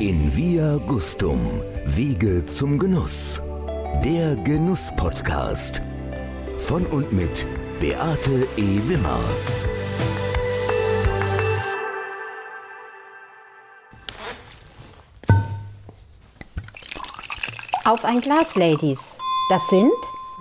In Via Gustum, Wege zum Genuss. Der Genuss-Podcast. Von und mit Beate E. Wimmer. Auf ein Glas, Ladies. Das sind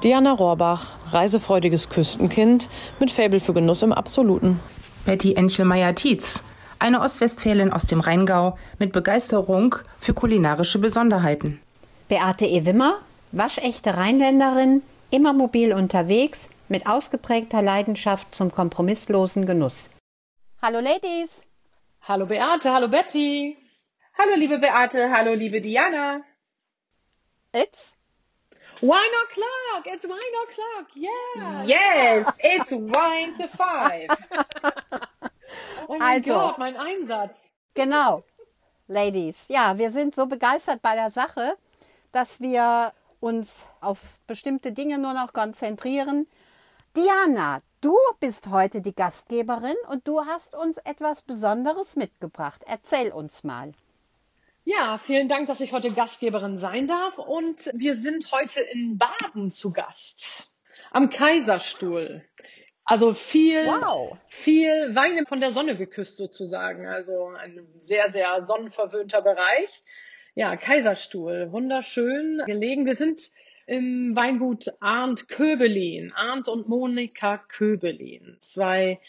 Diana Rohrbach, reisefreudiges Küstenkind mit Faible für Genuss im Absoluten. Betty Enchelmeier-Tietz, eine Ostwestfälin aus dem Rheingau mit Begeisterung für kulinarische Besonderheiten. Beate E. Wimmer, waschechte Rheinländerin, immer mobil unterwegs, mit ausgeprägter Leidenschaft zum kompromisslosen Genuss. Hallo Ladies! Hallo Beate, hallo Betty! Hallo liebe Beate, hallo liebe Diana! It's Wine o'clock! It's wine o'clock! Yeah! Yes, it's wine to five! oh mein Also. Gott, mein Einsatz! Genau. Ladies, ja, wir sind so begeistert bei der Sache, dass wir uns auf bestimmte Dinge nur noch konzentrieren. Diana, du bist heute die Gastgeberin und du hast uns etwas Besonderes mitgebracht. Erzähl uns mal. Ja, vielen Dank, dass ich heute Gastgeberin sein darf. Und wir sind heute in Baden zu Gast. Am Kaiserstuhl. Also viel, Wow. viel Wein von der Sonne geküsst sozusagen. Also ein sehr, sehr sonnenverwöhnter Bereich. Ja, Kaiserstuhl. Wunderschön gelegen. Wir sind im Weingut Arndt Köbelin. Arndt und Monika Köbelin. Zwei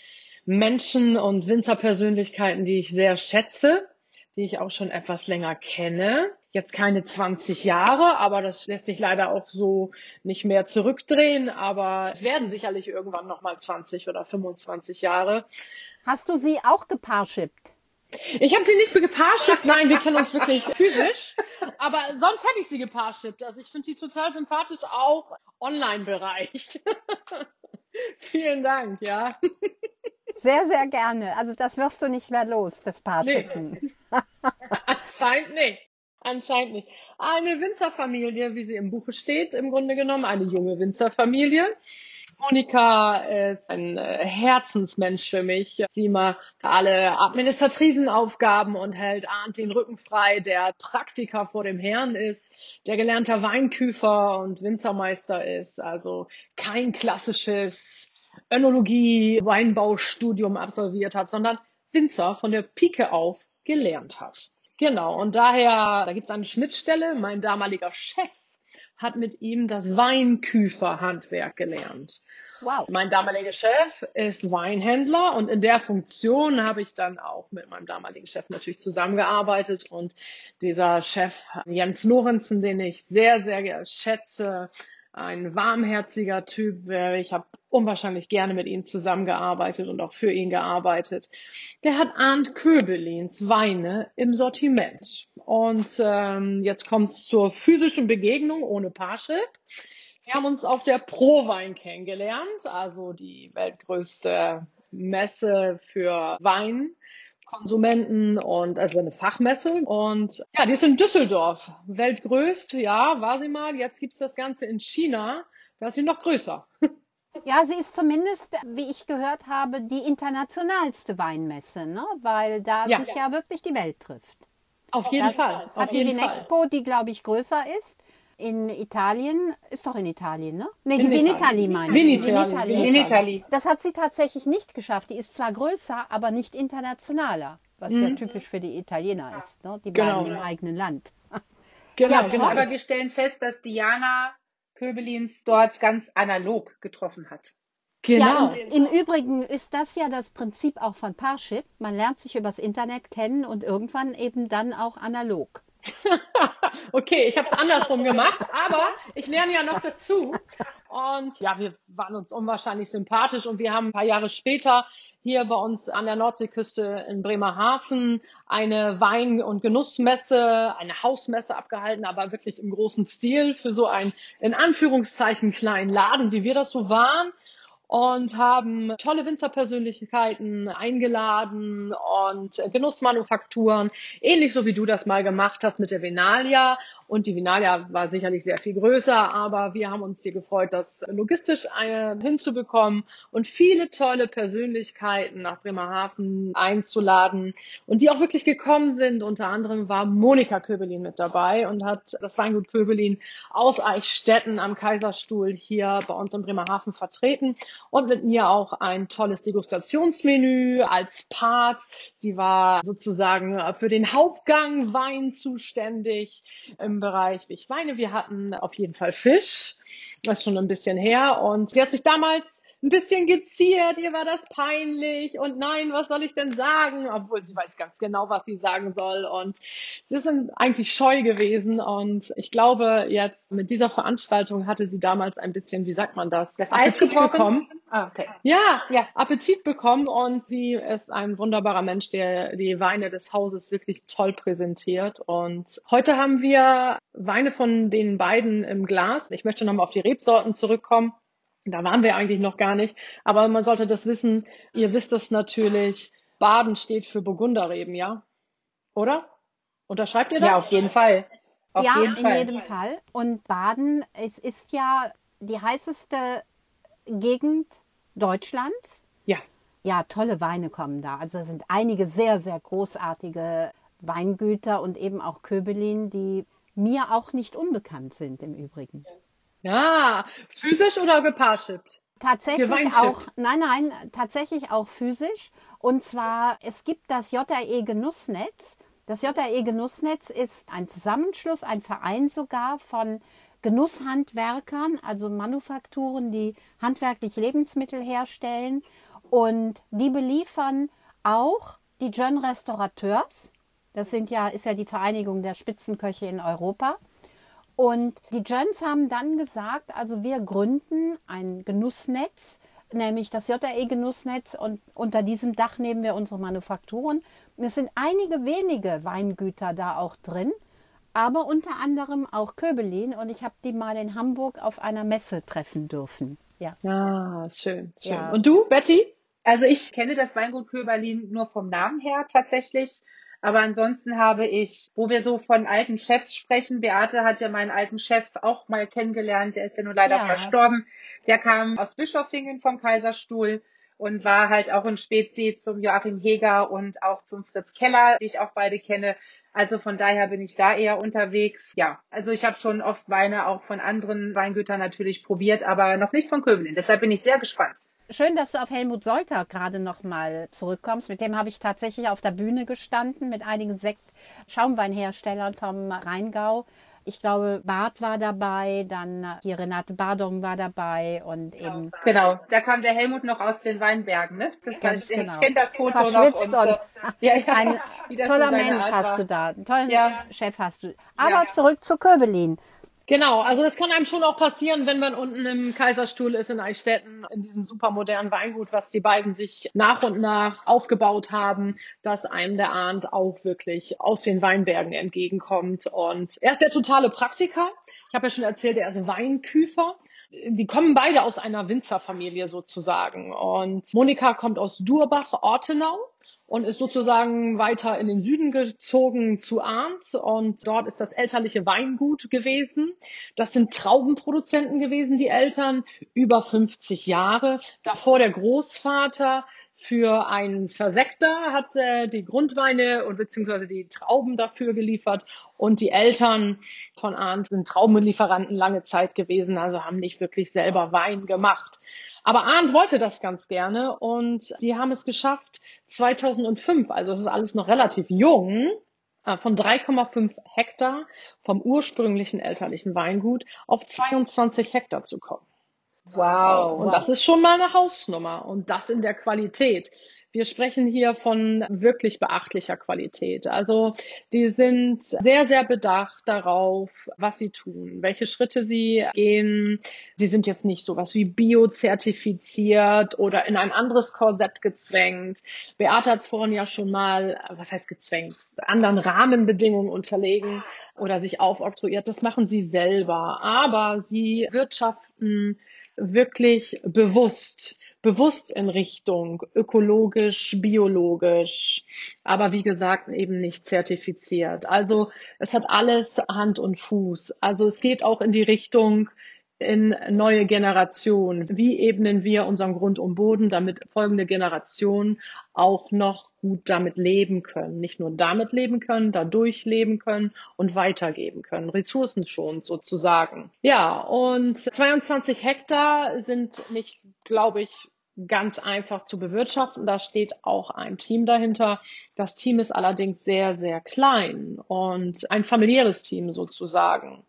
Menschen und Winzerpersönlichkeiten, die ich sehr schätze die ich auch schon etwas länger kenne. Jetzt keine 20 Jahre, aber das lässt sich leider auch so nicht mehr zurückdrehen. Aber es werden sicherlich irgendwann nochmal 20 oder 25 Jahre. Hast du sie auch gepaarschippt? Ich habe sie nicht gepaarschippt, nein, wir kennen uns wirklich physisch. Aber sonst hätte ich sie gepaarschippt. Also ich finde sie total sympathisch, auch Online-Bereich. Vielen Dank, ja. Sehr, sehr gerne. Also das wirst du nicht mehr los, das Paarschippen. Anscheinend nicht. Anscheinend nicht. Eine Winzerfamilie, wie sie im Buche steht, im Grunde genommen, eine junge Winzerfamilie. Monika ist ein äh, Herzensmensch für mich. Sie macht alle administrativen Aufgaben und hält Arndt den Rücken frei, der Praktiker vor dem Herrn ist, der gelernter Weinküfer und Winzermeister ist. Also kein klassisches Önologie, Weinbaustudium absolviert hat, sondern Winzer von der Pike auf gelernt hat. Genau, und daher, da gibt es eine Schnittstelle. Mein damaliger Chef hat mit ihm das Weinküferhandwerk gelernt. Wow. Mein damaliger Chef ist Weinhändler und in der Funktion habe ich dann auch mit meinem damaligen Chef natürlich zusammengearbeitet und dieser Chef Jens Lorenzen, den ich sehr, sehr schätze, ein warmherziger Typ. äh, Ich habe unwahrscheinlich gerne mit ihm zusammengearbeitet und auch für ihn gearbeitet. Der hat Arndt Köbelins Weine im Sortiment. Und ähm, jetzt kommt es zur physischen Begegnung ohne Parship. Wir haben uns auf der Prowein kennengelernt, also die weltgrößte Messe für Wein. Konsumenten und also eine Fachmesse. Und ja, die ist in Düsseldorf. Weltgrößt, ja, war sie mal. Jetzt gibt's das Ganze in China. Da ist sie noch größer. Ja, sie ist zumindest, wie ich gehört habe, die internationalste Weinmesse, ne? weil da Ja. sich ja wirklich die Welt trifft. Auf jeden Das Fall. Auf hat die jeden Fall. Vinexpo, die glaube ich größer ist. In Italien, ist doch in Italien, ne? Nee, die Vinitali. Vinitali meine ich. Das hat sie tatsächlich nicht geschafft. Die ist zwar größer, aber nicht internationaler, was ja typisch für die Italiener ist. Ne? Die bleiben Mhm. Genau. im eigenen Land. Genau, Ja, genau. Aber wir stellen fest, dass Diana Köbelins dort ganz analog getroffen hat. genau. Ja, und im Übrigen ist das ja das Prinzip auch von Parship. Man lernt sich übers Internet kennen und irgendwann eben dann auch analog. Okay, ich habe es andersrum gemacht, aber ich lerne ja noch dazu. Und ja, wir waren uns unwahrscheinlich sympathisch und wir haben ein paar Jahre später hier bei uns an der Nordseeküste in Bremerhaven eine Wein- und Genussmesse, eine Hausmesse abgehalten, aber wirklich im großen Stil für so einen in Anführungszeichen kleinen Laden, wie wir das so waren. Und haben tolle Winzerpersönlichkeiten eingeladen und Genussmanufakturen, ähnlich so wie du das mal gemacht hast mit der Venalia. Und die Vinalia war sicherlich sehr viel größer, aber wir haben uns hier gefreut, das logistisch hinzubekommen und viele tolle Persönlichkeiten nach Bremerhaven einzuladen und die auch wirklich gekommen sind. Unter anderem war Monika Köbelin mit dabei und hat das Weingut Köbelin aus Eichstätten am Kaiserstuhl hier bei uns in Bremerhaven vertreten und mit mir auch ein tolles Degustationsmenü als Part. Die war sozusagen für den Hauptgang Wein zuständig im Bereich Wichweine. Wir hatten auf jeden Fall Fisch. Das ist schon ein bisschen her. Und sie hat sich damals ein bisschen geziert, ihr war das peinlich und nein, was soll ich denn sagen? Obwohl sie weiß ganz genau, was sie sagen soll und sie sind eigentlich scheu gewesen und ich glaube jetzt mit dieser Veranstaltung hatte sie damals ein bisschen, wie sagt man das? Das Eis bekommen. Ah, okay. Ja, ja, Appetit bekommen und sie ist ein wunderbarer Mensch, der die Weine des Hauses wirklich toll präsentiert und heute haben wir Weine von den beiden im Glas. Ich möchte nochmal auf die Rebsorten zurückkommen. Da waren wir eigentlich noch gar nicht. Aber man sollte das wissen. Ihr wisst es natürlich. Baden steht für Burgunderreben, ja? Oder? Unterschreibt ihr das? Ja, auf jeden Fall. Auf ja, jeden in Fall. jedem Fall. Und Baden, es ist ja die heißeste Gegend Deutschlands. Ja. Ja, tolle Weine kommen da. Also da sind einige sehr, sehr großartige Weingüter und eben auch Köbelin, die mir auch nicht unbekannt sind im Übrigen. Ja, physisch oder geparshippt? Tatsächlich auch, nein, nein, tatsächlich auch physisch. Und zwar, es gibt das JRE Genussnetz. Das JRE Genussnetz ist ein Zusammenschluss, ein Verein sogar von Genusshandwerkern, also Manufakturen, die handwerklich Lebensmittel herstellen. Und die beliefern auch die Jeune Restaurateurs. Das sind ja, ist ja die Vereinigung der Spitzenköche in Europa. Und die Gens haben dann gesagt, also wir gründen ein Genussnetz, nämlich das JRE Genussnetz und unter diesem Dach nehmen wir unsere Manufakturen. Und es sind einige wenige Weingüter da auch drin, aber unter anderem auch Köbelin und ich habe die mal in Hamburg auf einer Messe treffen dürfen. Ja. Ah, schön, schön. Ja. Und du, Betty? Also ich kenne das Weingut Köberlin nur vom Namen her tatsächlich. Aber ansonsten habe ich, wo wir so von alten Chefs sprechen, Beate hat ja meinen alten Chef auch mal kennengelernt, der ist ja nun leider Ja. verstorben. Der kam aus Bischofingen vom Kaiserstuhl und war halt auch in Spezi zum Joachim Heger und auch zum Fritz Keller, die ich auch beide kenne. Also von daher bin ich da eher unterwegs. Ja, also ich habe schon oft Weine auch von anderen Weingütern natürlich probiert, aber noch nicht von Köbelin. Deshalb bin ich sehr gespannt. Schön, dass du auf Helmut Solter gerade noch mal zurückkommst. Mit dem habe ich tatsächlich auf der Bühne gestanden mit einigen Sekt Schaumweinherstellern vom Rheingau. Ich glaube, Barth war dabei, dann hier Renate Bardong war dabei und eben Genau, da kam der Helmut noch aus den Weinbergen, ne? Das Ganz ich genau. ich kenne das Foto noch. verschwitzt und, äh, ja, ja, ein toller Mensch Art hast war. du da, einen tollen Ja. Chef hast du. Aber Ja. zurück zu Köbelin. Genau, also das kann einem schon auch passieren, wenn man unten im Kaiserstuhl ist in Eichstätten, in diesem supermodernen Weingut, was die beiden sich nach und nach aufgebaut haben, dass einem der Arndt auch wirklich aus den Weinbergen entgegenkommt. Und er ist der totale Praktiker. Ich habe ja schon erzählt, er ist Weinküfer. Die kommen beide aus einer Winzerfamilie sozusagen. Und Monika kommt aus Durbach, Ortenau und ist sozusagen weiter in den Süden gezogen zu Arndt und dort ist das elterliche Weingut gewesen. Das sind Traubenproduzenten gewesen, die Eltern, über 50 Jahre. Davor der Großvater für einen Versekter hat äh, die Grundweine und beziehungsweise die Trauben dafür geliefert und die Eltern von Arndt sind Traubenlieferanten lange Zeit gewesen, also haben nicht wirklich selber Wein gemacht. Aber Arndt wollte das ganz gerne und die haben es geschafft 2005, also es ist alles noch relativ jung, äh, von 3,5 Hektar vom ursprünglichen elterlichen Weingut auf 22 Hektar zu kommen. Wow. Und das ist schon mal eine Hausnummer und das in der Qualität. Wir sprechen hier von wirklich beachtlicher Qualität. Also die sind sehr, sehr bedacht darauf, was sie tun, welche Schritte sie gehen. Sie sind jetzt nicht sowas wie biozertifiziert oder in ein anderes Korsett gezwängt. Beate hat es vorhin ja schon mal, was heißt gezwängt, anderen Rahmenbedingungen unterlegen oder sich aufoktroyiert. Das machen sie selber. Aber sie wirtschaften wirklich bewusst bewusst in Richtung ökologisch, biologisch, aber wie gesagt eben nicht zertifiziert. Also es hat alles Hand und Fuß. Also es geht auch in die Richtung, in neue Generationen. Wie ebnen wir unseren Grund um Boden, damit folgende Generationen auch noch gut damit leben können. Nicht nur damit leben können, dadurch leben können und weitergeben können. Ressourcenschonend sozusagen. Ja, und 22 Hektar sind nicht, glaube ich, ganz einfach zu bewirtschaften. Da steht auch ein Team dahinter. Das Team ist allerdings sehr, sehr klein und ein familiäres Team sozusagen.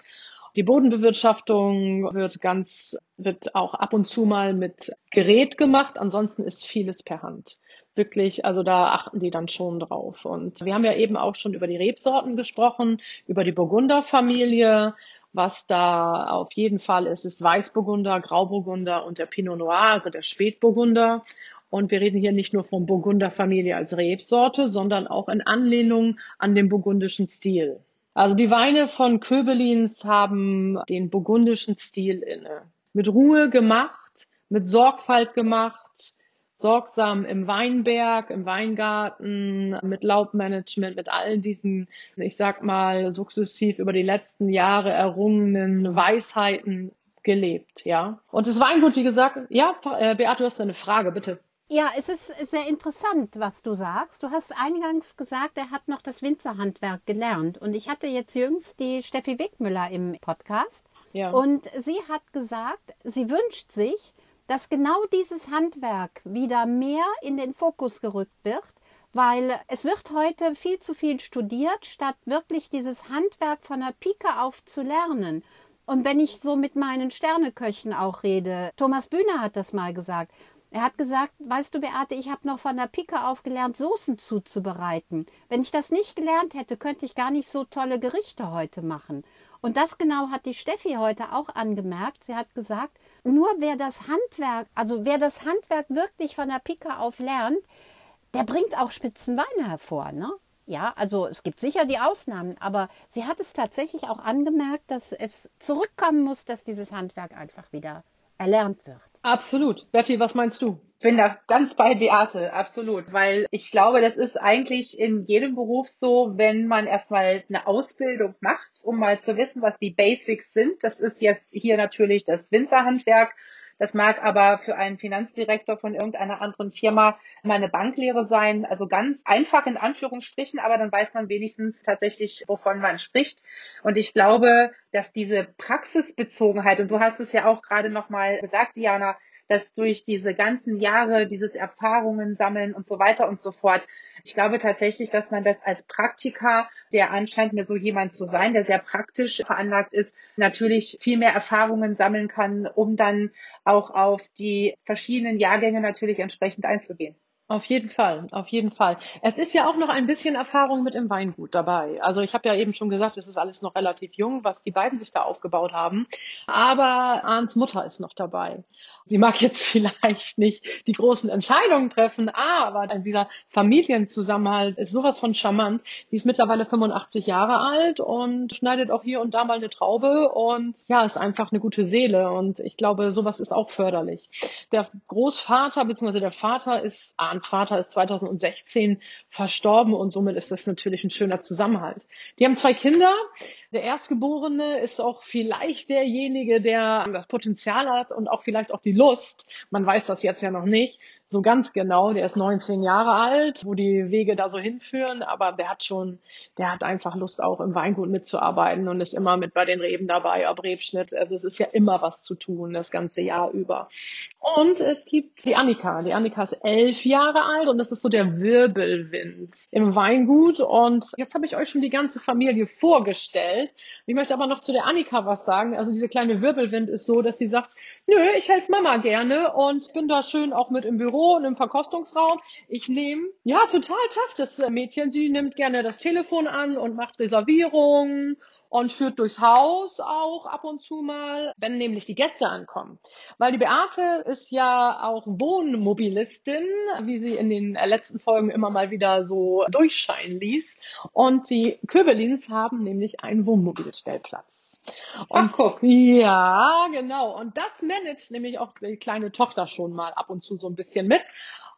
Die Bodenbewirtschaftung wird ganz, wird auch ab und zu mal mit Gerät gemacht. Ansonsten ist vieles per Hand. Wirklich, also da achten die dann schon drauf. Und wir haben ja eben auch schon über die Rebsorten gesprochen, über die Burgunderfamilie. Was da auf jeden Fall ist, ist Weißburgunder, Grauburgunder und der Pinot Noir, also der Spätburgunder. Und wir reden hier nicht nur von Burgunderfamilie als Rebsorte, sondern auch in Anlehnung an den burgundischen Stil. Also die Weine von Köbelins haben den burgundischen Stil inne. Mit Ruhe gemacht, mit Sorgfalt gemacht, sorgsam im Weinberg, im Weingarten, mit Laubmanagement, mit all diesen, ich sag mal, sukzessiv über die letzten Jahre errungenen Weisheiten gelebt, ja. Und das Weingut, wie gesagt, ja, äh, Beate, du hast eine Frage, bitte. Ja, es ist sehr interessant, was du sagst. Du hast eingangs gesagt, er hat noch das Winzerhandwerk gelernt. Und ich hatte jetzt jüngst die Steffi Wegmüller im Podcast. Ja. Und sie hat gesagt, sie wünscht sich, dass genau dieses Handwerk wieder mehr in den Fokus gerückt wird, weil es wird heute viel zu viel studiert, statt wirklich dieses Handwerk von der Pike auf zu lernen. Und wenn ich so mit meinen Sterneköchen auch rede, Thomas Bühner hat das mal gesagt, er hat gesagt, weißt du, Beate, ich habe noch von der Pike auf gelernt, Soßen zuzubereiten. Wenn ich das nicht gelernt hätte, könnte ich gar nicht so tolle Gerichte heute machen. Und das genau hat die Steffi heute auch angemerkt. Sie hat gesagt, nur wer das Handwerk, also wer das Handwerk wirklich von der Pike auf lernt, der bringt auch Spitzenweine hervor, ne? Ja, also es gibt sicher die Ausnahmen, aber sie hat es tatsächlich auch angemerkt, dass es zurückkommen muss, dass dieses Handwerk einfach wieder erlernt wird. Absolut. Betty, was meinst du? Bin da ganz bei Beate, absolut. Weil ich glaube, das ist eigentlich in jedem Beruf so, wenn man erstmal eine Ausbildung macht, um mal zu wissen, was die Basics sind. Das ist jetzt hier natürlich das Winzerhandwerk das mag aber für einen Finanzdirektor von irgendeiner anderen Firma mal eine Banklehre sein. Also ganz einfach in Anführungsstrichen, aber dann weiß man wenigstens tatsächlich, wovon man spricht. Und ich glaube, dass diese Praxisbezogenheit, und du hast es ja auch gerade nochmal gesagt, Diana, dass durch diese ganzen Jahre, dieses Erfahrungen sammeln und so weiter und so fort, ich glaube tatsächlich, dass man das als Praktiker, der anscheinend mir so jemand zu sein, der sehr praktisch veranlagt ist, natürlich viel mehr Erfahrungen sammeln kann, um dann auch auf die verschiedenen Jahrgänge natürlich entsprechend einzugehen. Auf jeden Fall, auf jeden Fall. Es ist ja auch noch ein bisschen Erfahrung mit dem Weingut dabei. Also ich habe ja eben schon gesagt, es ist alles noch relativ jung, was die beiden sich da aufgebaut haben. Aber Arns Mutter ist noch dabei. Sie mag jetzt vielleicht nicht die großen Entscheidungen treffen, aber dieser Familienzusammenhalt ist sowas von charmant. Die ist mittlerweile 85 Jahre alt und schneidet auch hier und da mal eine Traube und ja, ist einfach eine gute Seele und ich glaube, sowas ist auch förderlich. Der Großvater bzw. der Vater ist, Arns Vater ist 2016 verstorben und somit ist das natürlich ein schöner Zusammenhalt. Die haben zwei Kinder. Der Erstgeborene ist auch vielleicht derjenige, der das Potenzial hat und auch vielleicht auch die Lust. Man weiß das jetzt ja noch nicht so ganz genau. Der ist 19 Jahre alt, wo die Wege da so hinführen, aber der hat schon, der hat einfach Lust auch im Weingut mitzuarbeiten und ist immer mit bei den Reben dabei, ob Rebschnitt. Also es ist ja immer was zu tun, das ganze Jahr über. Und es gibt die Annika. Die Annika ist elf Jahre alt und das ist so der Wirbelwind im Weingut. Und jetzt habe ich euch schon die ganze Familie vorgestellt Welt. Ich möchte aber noch zu der Annika was sagen. Also diese kleine Wirbelwind ist so, dass sie sagt, nö, ich helfe Mama gerne und bin da schön auch mit im Büro und im Verkostungsraum. Ich nehme, ja, total tough, das Mädchen. Sie nimmt gerne das Telefon an und macht Reservierungen und führt durchs Haus auch ab und zu mal, wenn nämlich die Gäste ankommen. Weil die Beate ist ja auch Wohnmobilistin, wie sie in den letzten Folgen immer mal wieder so durchscheinen ließ. Und die Köbelins haben nämlich einen Wohnmobilstellplatz. Und Ach, guck. Ja, genau. Und das managt nämlich auch die kleine Tochter schon mal ab und zu so ein bisschen mit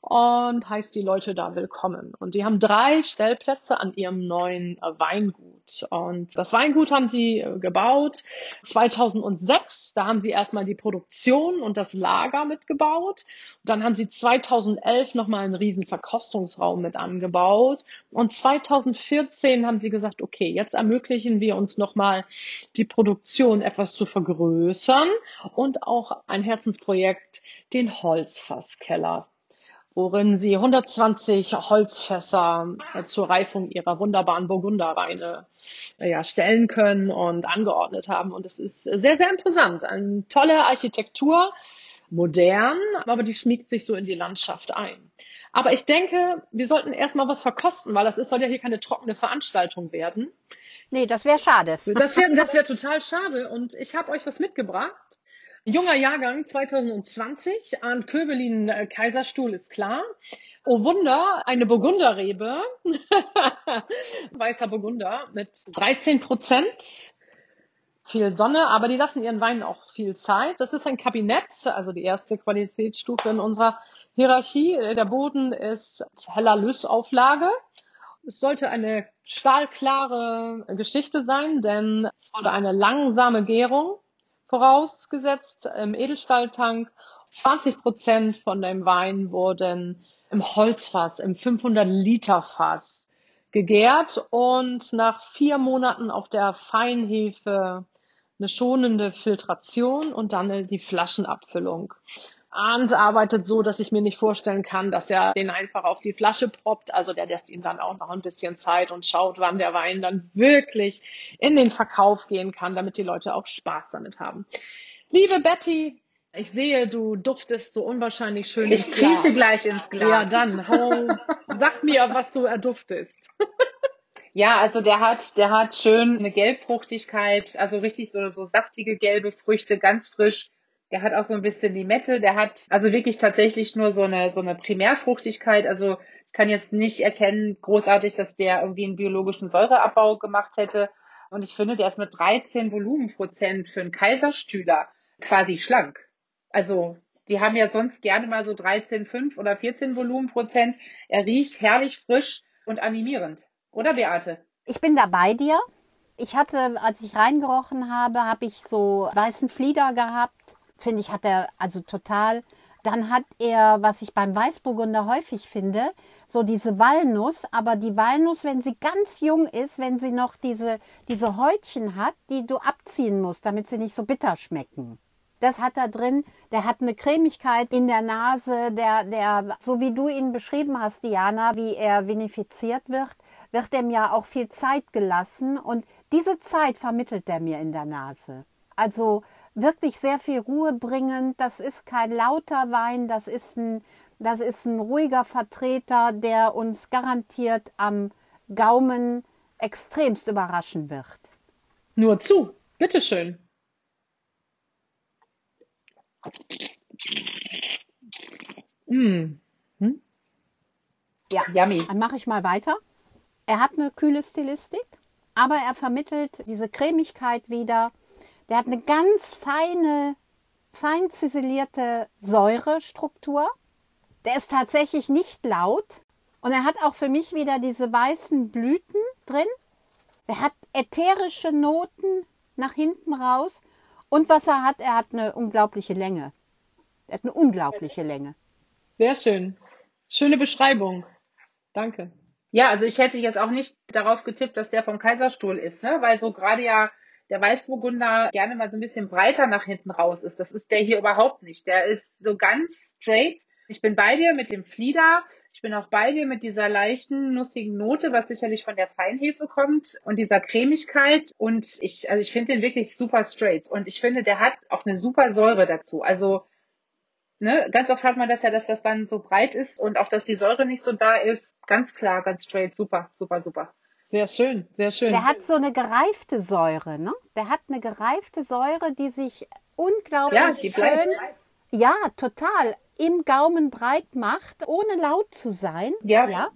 und heißt die Leute da willkommen. Und die haben drei Stellplätze an ihrem neuen Weingut. Und das Weingut haben sie äh, gebaut 2006. Da haben sie erstmal die Produktion und das Lager mitgebaut. Dann haben sie 2011 nochmal einen riesen Verkostungsraum mit angebaut. Und 2014 haben sie gesagt, okay, jetzt ermöglichen wir uns nochmal die Produktion etwas zu vergrößern und auch ein Herzensprojekt, den Holzfasskeller worin sie 120 Holzfässer äh, zur Reifung ihrer wunderbaren Burgunderweine äh, ja, stellen können und angeordnet haben. Und es ist sehr, sehr imposant. Eine tolle Architektur, modern, aber die schmiegt sich so in die Landschaft ein. Aber ich denke, wir sollten erstmal was verkosten, weil das ist, soll ja hier keine trockene Veranstaltung werden. Nee, das wäre schade. Das wäre das wär total schade. Und ich habe euch was mitgebracht. Junger Jahrgang 2020, Arndt Köbelin äh, Kaiserstuhl ist klar. Oh Wunder, eine Burgunderrebe, weißer Burgunder mit 13 Prozent. Viel Sonne, aber die lassen ihren Weinen auch viel Zeit. Das ist ein Kabinett, also die erste Qualitätsstufe in unserer Hierarchie. Der Boden ist heller Lösauflage. Es sollte eine stahlklare Geschichte sein, denn es wurde eine langsame Gärung vorausgesetzt im Edelstahltank. 20 Prozent von dem Wein wurden im Holzfass, im 500 Liter Fass gegärt und nach vier Monaten auf der Feinhefe eine schonende Filtration und dann die Flaschenabfüllung. Arndt arbeitet so, dass ich mir nicht vorstellen kann, dass er den einfach auf die Flasche proppt. Also der lässt ihm dann auch noch ein bisschen Zeit und schaut, wann der Wein dann wirklich in den Verkauf gehen kann, damit die Leute auch Spaß damit haben. Liebe Betty, ich sehe, du duftest so unwahrscheinlich schön. Ich krieche gleich ins Glas. Ja, dann hau, sag mir, was du erduftest. Ja, also der hat, der hat schön eine Gelbfruchtigkeit, also richtig so, so saftige gelbe Früchte, ganz frisch der hat auch so ein bisschen Limette. Der hat also wirklich tatsächlich nur so eine, so eine Primärfruchtigkeit. Also ich kann jetzt nicht erkennen, großartig, dass der irgendwie einen biologischen Säureabbau gemacht hätte. Und ich finde, der ist mit 13 Volumenprozent für einen Kaiserstühler quasi schlank. Also die haben ja sonst gerne mal so 13, 5 oder 14 Volumenprozent. Er riecht herrlich frisch und animierend. Oder Beate? Ich bin da bei dir. Ich hatte, als ich reingerochen habe, habe ich so weißen Flieder gehabt finde ich, hat er also total. Dann hat er, was ich beim Weißburgunder häufig finde, so diese Walnuss, aber die Walnuss, wenn sie ganz jung ist, wenn sie noch diese, diese Häutchen hat, die du abziehen musst, damit sie nicht so bitter schmecken. Das hat er drin. Der hat eine Cremigkeit in der Nase, der, der, so wie du ihn beschrieben hast, Diana, wie er vinifiziert wird, wird er mir auch viel Zeit gelassen und diese Zeit vermittelt er mir in der Nase. Also wirklich sehr viel Ruhe bringend. Das ist kein lauter Wein, das ist ein, das ist ein ruhiger Vertreter, der uns garantiert am Gaumen extremst überraschen wird. Nur zu, bitteschön. Mm. Hm? Ja, Yummy. dann mache ich mal weiter. Er hat eine kühle Stilistik, aber er vermittelt diese Cremigkeit wieder der hat eine ganz feine, fein ziselierte Säurestruktur. Der ist tatsächlich nicht laut. Und er hat auch für mich wieder diese weißen Blüten drin. Er hat ätherische Noten nach hinten raus. Und was er hat, er hat eine unglaubliche Länge. Er hat eine unglaubliche Länge. Sehr schön. Schöne Beschreibung. Danke. Ja, also ich hätte jetzt auch nicht darauf getippt, dass der vom Kaiserstuhl ist, ne? Weil so gerade ja der Weißburgunder gerne mal so ein bisschen breiter nach hinten raus ist. Das ist der hier überhaupt nicht. Der ist so ganz straight, Ich bin bei dir mit dem Flieder. Ich bin auch bei dir mit dieser leichten, nussigen Note, was sicherlich von der Feinhefe kommt und dieser Cremigkeit. Und ich, also ich finde den wirklich super straight. Und ich finde, der hat auch eine super Säure dazu. Also, ne, ganz oft hat man das ja, dass das dann so breit ist und auch, dass die Säure nicht so da ist. Ganz klar, ganz straight. Super, super, super. Sehr schön, sehr schön. Der hat so eine gereifte Säure, ne? Der hat eine gereifte Säure, die sich unglaublich Ja, die bleibt. schön, ja, total, im Gaumen breit macht, ohne laut zu sein. Ja.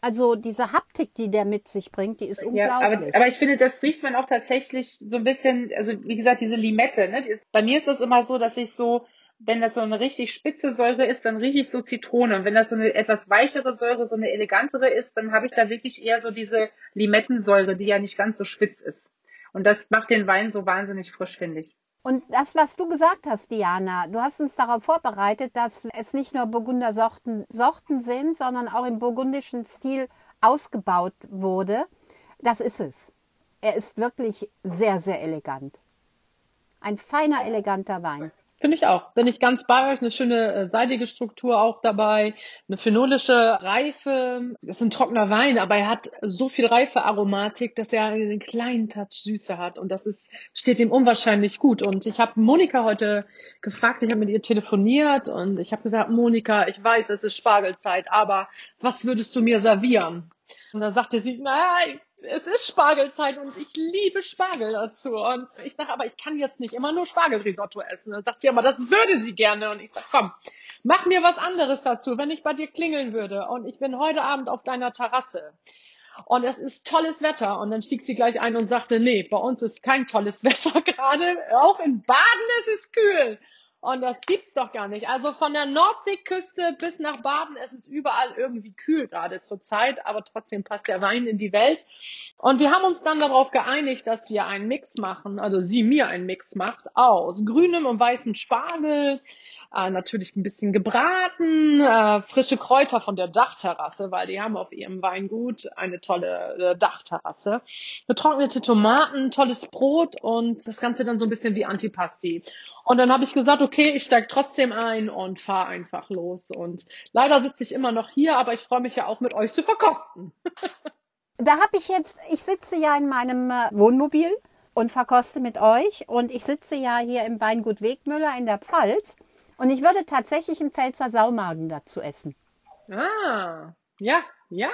Also diese Haptik, die der mit sich bringt, die ist Ja, aber, unglaublich. aber ich finde, das riecht man auch tatsächlich so ein bisschen, also wie gesagt, diese Limette, ne? Bei mir ist das immer so, dass ich so, wenn das so eine richtig spitze Säure ist, dann rieche ich so Zitrone. Und wenn das so eine etwas weichere Säure, so eine elegantere ist, dann habe ich da wirklich eher so diese Limettensäure, die ja nicht ganz so spitz ist. Und das macht den Wein so wahnsinnig frisch, finde ich. Und das, was du gesagt hast, Diana, du hast uns darauf vorbereitet, dass es nicht nur Burgunder Sorten, sind, sondern auch im burgundischen Stil ausgebaut wurde. Das ist es. Er ist wirklich sehr, sehr elegant. Ein feiner, eleganter Wein. Finde ich auch. Bin ich ganz bei euch. Eine schöne äh, seidige Struktur auch dabei. Eine phenolische Reife. Das ist ein trockener Wein, aber er hat so viel Reifearomatik, dass er einen kleinen Touch Süße hat. Und das ist, steht ihm unwahrscheinlich gut. Und ich habe Monika heute gefragt, ich habe mit ihr telefoniert und ich habe gesagt, Monika, ich weiß, es ist Spargelzeit, aber was würdest du mir servieren? Und dann sagte sie, nein, es ist Spargelzeit und ich liebe Spargel dazu. Und ich sage, aber ich kann jetzt nicht immer nur Spargelrisotto essen. Dann sagt sie, aber das würde sie gerne. Und ich sage, komm, mach mir was anderes dazu, wenn ich bei dir klingeln würde. Und ich bin heute Abend auf deiner Terrasse. Und es ist tolles Wetter. Und dann stieg sie gleich ein und sagte, nee, bei uns ist kein tolles Wetter gerade. Auch in Baden ist es kühl. Und das gibt's doch gar nicht. Also von der Nordseeküste bis nach Baden, es ist überall irgendwie kühl gerade zur Zeit, aber trotzdem passt der Wein in die Welt. Und wir haben uns dann darauf geeinigt, dass wir einen Mix machen, also sie mir einen Mix macht aus grünem und weißem Spargel, äh, natürlich ein bisschen gebraten, äh, frische Kräuter von der Dachterrasse, weil die haben auf ihrem Weingut eine tolle äh, Dachterrasse. Getrocknete Tomaten, tolles Brot und das Ganze dann so ein bisschen wie Antipasti. Und dann habe ich gesagt, okay, ich steige trotzdem ein und fahre einfach los. Und leider sitze ich immer noch hier, aber ich freue mich ja auch mit euch zu verkosten. Da habe ich jetzt, ich sitze ja in meinem äh, Wohnmobil und verkoste mit euch. Und ich sitze ja hier im Weingut Wegmüller in der Pfalz. Und ich würde tatsächlich einen Pfälzer Saumagen dazu essen. Ah, ja, ja.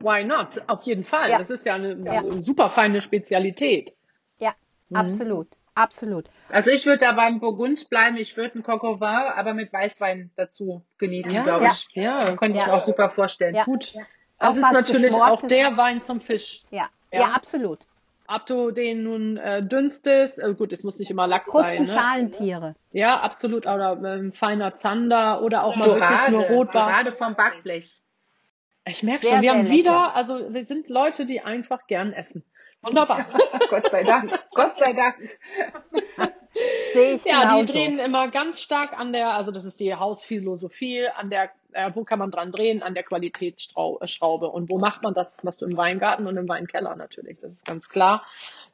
Why not? Auf jeden Fall. Ja. Das ist ja eine, Ja. eine super feine Spezialität. Ja, absolut. Absolut. Also ich würde da beim Burgund bleiben. Ich würde einen Coq aber mit Weißwein dazu genießen, Ja, glaube ja. ich. Ja, Könnte ich Ja. mir auch super vorstellen. Ja. gut. Auch Das ist was natürlich auch der Wein zum Fisch. Ja, ja, Ja. absolut. Ob du den nun äh, dünstest, äh, gut, es muss nicht immer Lachs Krusten, sein. Ne? Schalentiere. Ja, absolut. Oder ähm, feiner Zander oder auch mal wirklich Dorade, nur Rotbar. Dorade vom Backblech. Ich merke schon, wir haben lecker. wieder, also wir sind Leute, die einfach gern essen. Wunderbar. Gott sei Dank. Gott sei Dank. Sehe ich Ja, die genauso. drehen immer ganz stark an der, also das ist die Hausphilosophie, an der, äh, wo kann man dran drehen, an der Qualitätsschraube. Und wo macht man das? Das machst du im Weingarten und im Weinkeller natürlich, das ist ganz klar.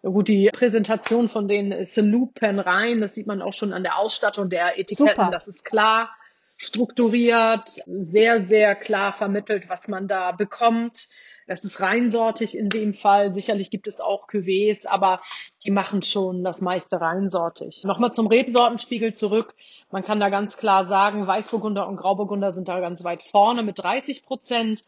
Ja, Gut, die Präsentation von den ist lupenrein, das sieht man auch schon an der Ausstattung der Etiketten, Super. das ist klar strukturiert, sehr, sehr klar vermittelt, was man da bekommt. Das ist reinsortig in dem Fall. Sicherlich gibt es auch Cuvées, aber die machen schon das meiste reinsortig. Nochmal zum Rebsortenspiegel zurück. Man kann da ganz klar sagen, Weißburgunder und Grauburgunder sind da ganz weit vorne mit 30 Prozent.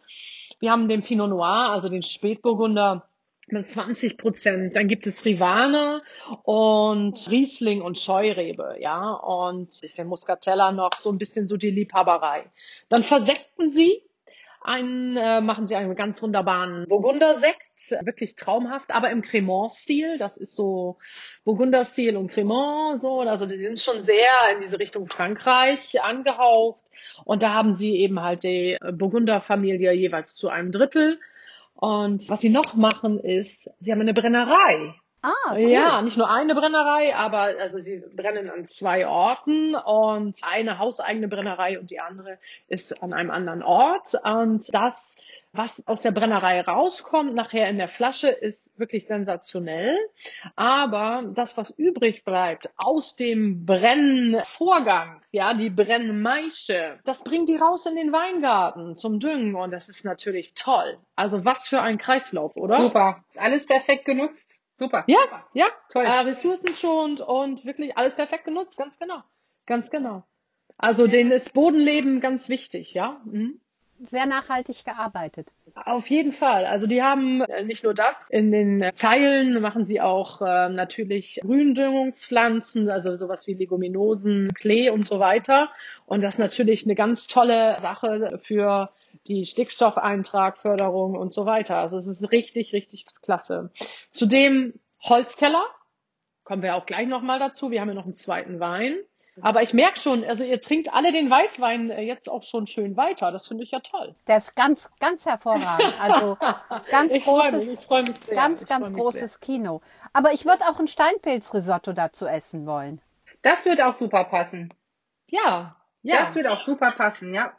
Wir haben den Pinot Noir, also den Spätburgunder, mit 20 Prozent. Dann gibt es Rivana und Riesling und Scheurebe, ja, und bisschen Muscatella noch, so ein bisschen so die Liebhaberei. Dann versekten sie einen, äh, machen sie einen ganz wunderbaren Burgundersekt, wirklich traumhaft, aber im Cremant-Stil. Das ist so Burgunder-Stil und Cremant, so, also die sind schon sehr in diese Richtung Frankreich angehaucht. Und da haben sie eben halt die Burgunder-Familie jeweils zu einem Drittel. Und was sie noch machen ist, sie haben eine Brennerei. Ah, cool. Ja, nicht nur eine Brennerei, aber also sie brennen an zwei Orten und eine hauseigene Brennerei und die andere ist an einem anderen Ort. Und das, was aus der Brennerei rauskommt, nachher in der Flasche, ist wirklich sensationell. Aber das, was übrig bleibt aus dem Brennvorgang, ja, die Brennmaische, das bringt die raus in den Weingarten zum Düngen und das ist natürlich toll. Also was für ein Kreislauf, oder? Super. Ist alles perfekt genutzt. Super. Ja, Super. ja, Toll. Äh, ressourcenschonend und wirklich alles perfekt genutzt, ganz genau. Ganz genau. Also denen ist Bodenleben ganz wichtig, ja. Mhm. Sehr nachhaltig gearbeitet. Auf jeden Fall. Also die haben äh, nicht nur das. In den Zeilen machen sie auch äh, natürlich Gründüngungspflanzen, also sowas wie Leguminosen, Klee und so weiter. Und das ist natürlich eine ganz tolle Sache für die Stickstoffeintragförderung und so weiter. Also es ist richtig, richtig klasse. Zudem Holzkeller. Kommen wir auch gleich nochmal dazu. Wir haben ja noch einen zweiten Wein. Aber ich merke schon, also ihr trinkt alle den Weißwein äh, jetzt auch schon schön weiter. Das finde ich ja toll. Der ist ganz, ganz hervorragend. Also ganz Ich großes, ich freu mich sehr. ganz, Ich freu ganz mich großes Kino. Aber ich würde auch ein Steinpilzrisotto dazu essen wollen. Das wird auch super passen. Ja, ja. Das wird auch super passen, ja.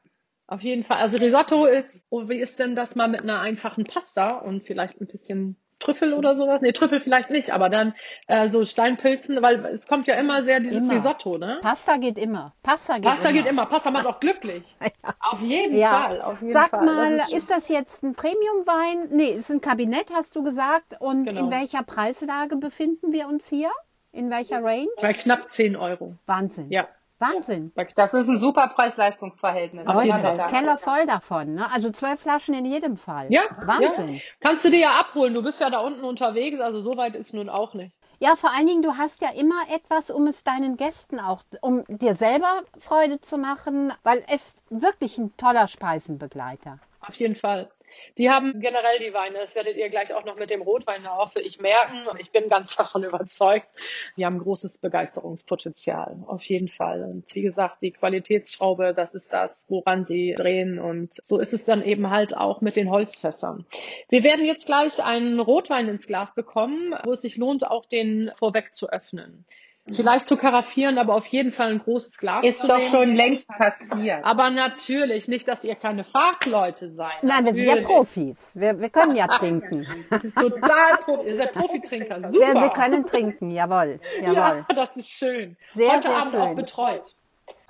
Auf jeden Fall. Also Risotto ist, oh, wie ist denn das mal mit einer einfachen Pasta und vielleicht ein bisschen Trüffel oder sowas? Nee, Trüffel vielleicht nicht, aber dann äh, so Steinpilzen, weil es kommt ja immer sehr dieses Immer. Risotto, ne? Pasta geht immer. Pasta geht Pasta immer. geht immer, Pasta macht auch glücklich. Auf jeden Ja. Fall, auf jeden Sag Fall. mal, Das ist, das jetzt ein Premiumwein? Nee, ist ein Kabinett, hast du gesagt. Und Genau. in welcher Preislage befinden wir uns hier? In welcher Range? bei knapp 10 Euro. Wahnsinn. Ja. Wahnsinn. Das ist ein super Preis-Leistungs-Verhältnis. Keller voll davon. Ne? Also zwölf Flaschen in jedem Fall. Ja, Wahnsinn. Ja. Kannst du dir ja abholen. Du bist ja da unten unterwegs, also so weit ist nun auch nicht. Ja, vor allen Dingen, du hast ja immer etwas, um es deinen Gästen auch, um dir selber Freude zu machen, weil es wirklich ein toller Speisenbegleiter. Auf jeden Fall. Die haben generell die Weine, das werdet ihr gleich auch noch mit dem Rotwein, hoffe ich, merken. Ich bin ganz davon überzeugt, die haben großes Begeisterungspotenzial. Auf jeden Fall. Und wie gesagt, die Qualitätsschraube, das ist das, woran sie drehen. Und so ist es dann eben halt auch mit den Holzfässern. Wir werden jetzt gleich einen Rotwein ins Glas bekommen, wo es sich lohnt, auch den vorweg zu öffnen. Vielleicht zu karaffieren, aber auf jeden Fall ein großes Glas Ist zu doch nehmen. schon längst passiert. Aber natürlich, nicht, dass ihr keine Fachleute seid. Nein, wir sind ja Natürlich. Profis. Wir, wir können ja trinken. Total Profi. Ihr seid Profitrinker. Wir, Super. wir können trinken, jawohl. jawohl. ja, das ist schön. Sehr, Heute sehr Abend schön. auch betreut.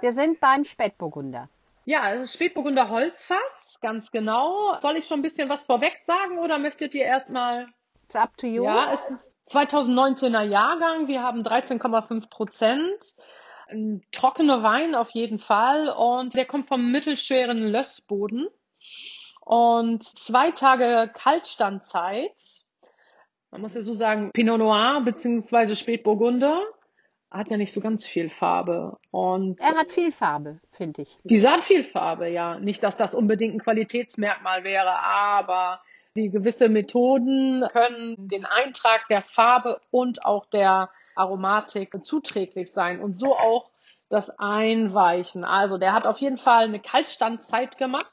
Wir sind beim Spätburgunder. Ja, es ist Spätburgunder Holzfass, ganz genau. Soll ich schon ein bisschen was vorweg sagen oder möchtet ihr erstmal? It's up to you. Ja, es ist 2019er Jahrgang. Wir haben 13,5 Prozent. Ein trockener Wein auf jeden Fall. Und der kommt vom mittelschweren Lössboden. Und zwei Tage Kaltstandzeit. Man muss ja so sagen, Pinot Noir beziehungsweise Spätburgunder hat ja nicht so ganz viel Farbe. Und Er hat viel Farbe, finde ich. die hat viel Farbe, ja. Nicht, dass das unbedingt ein Qualitätsmerkmal wäre, aber die gewisse Methoden können den Eintrag der Farbe und auch der Aromatik zuträglich sein und so auch das Einweichen. Also der hat auf jeden Fall eine Kaltstandzeit gemacht.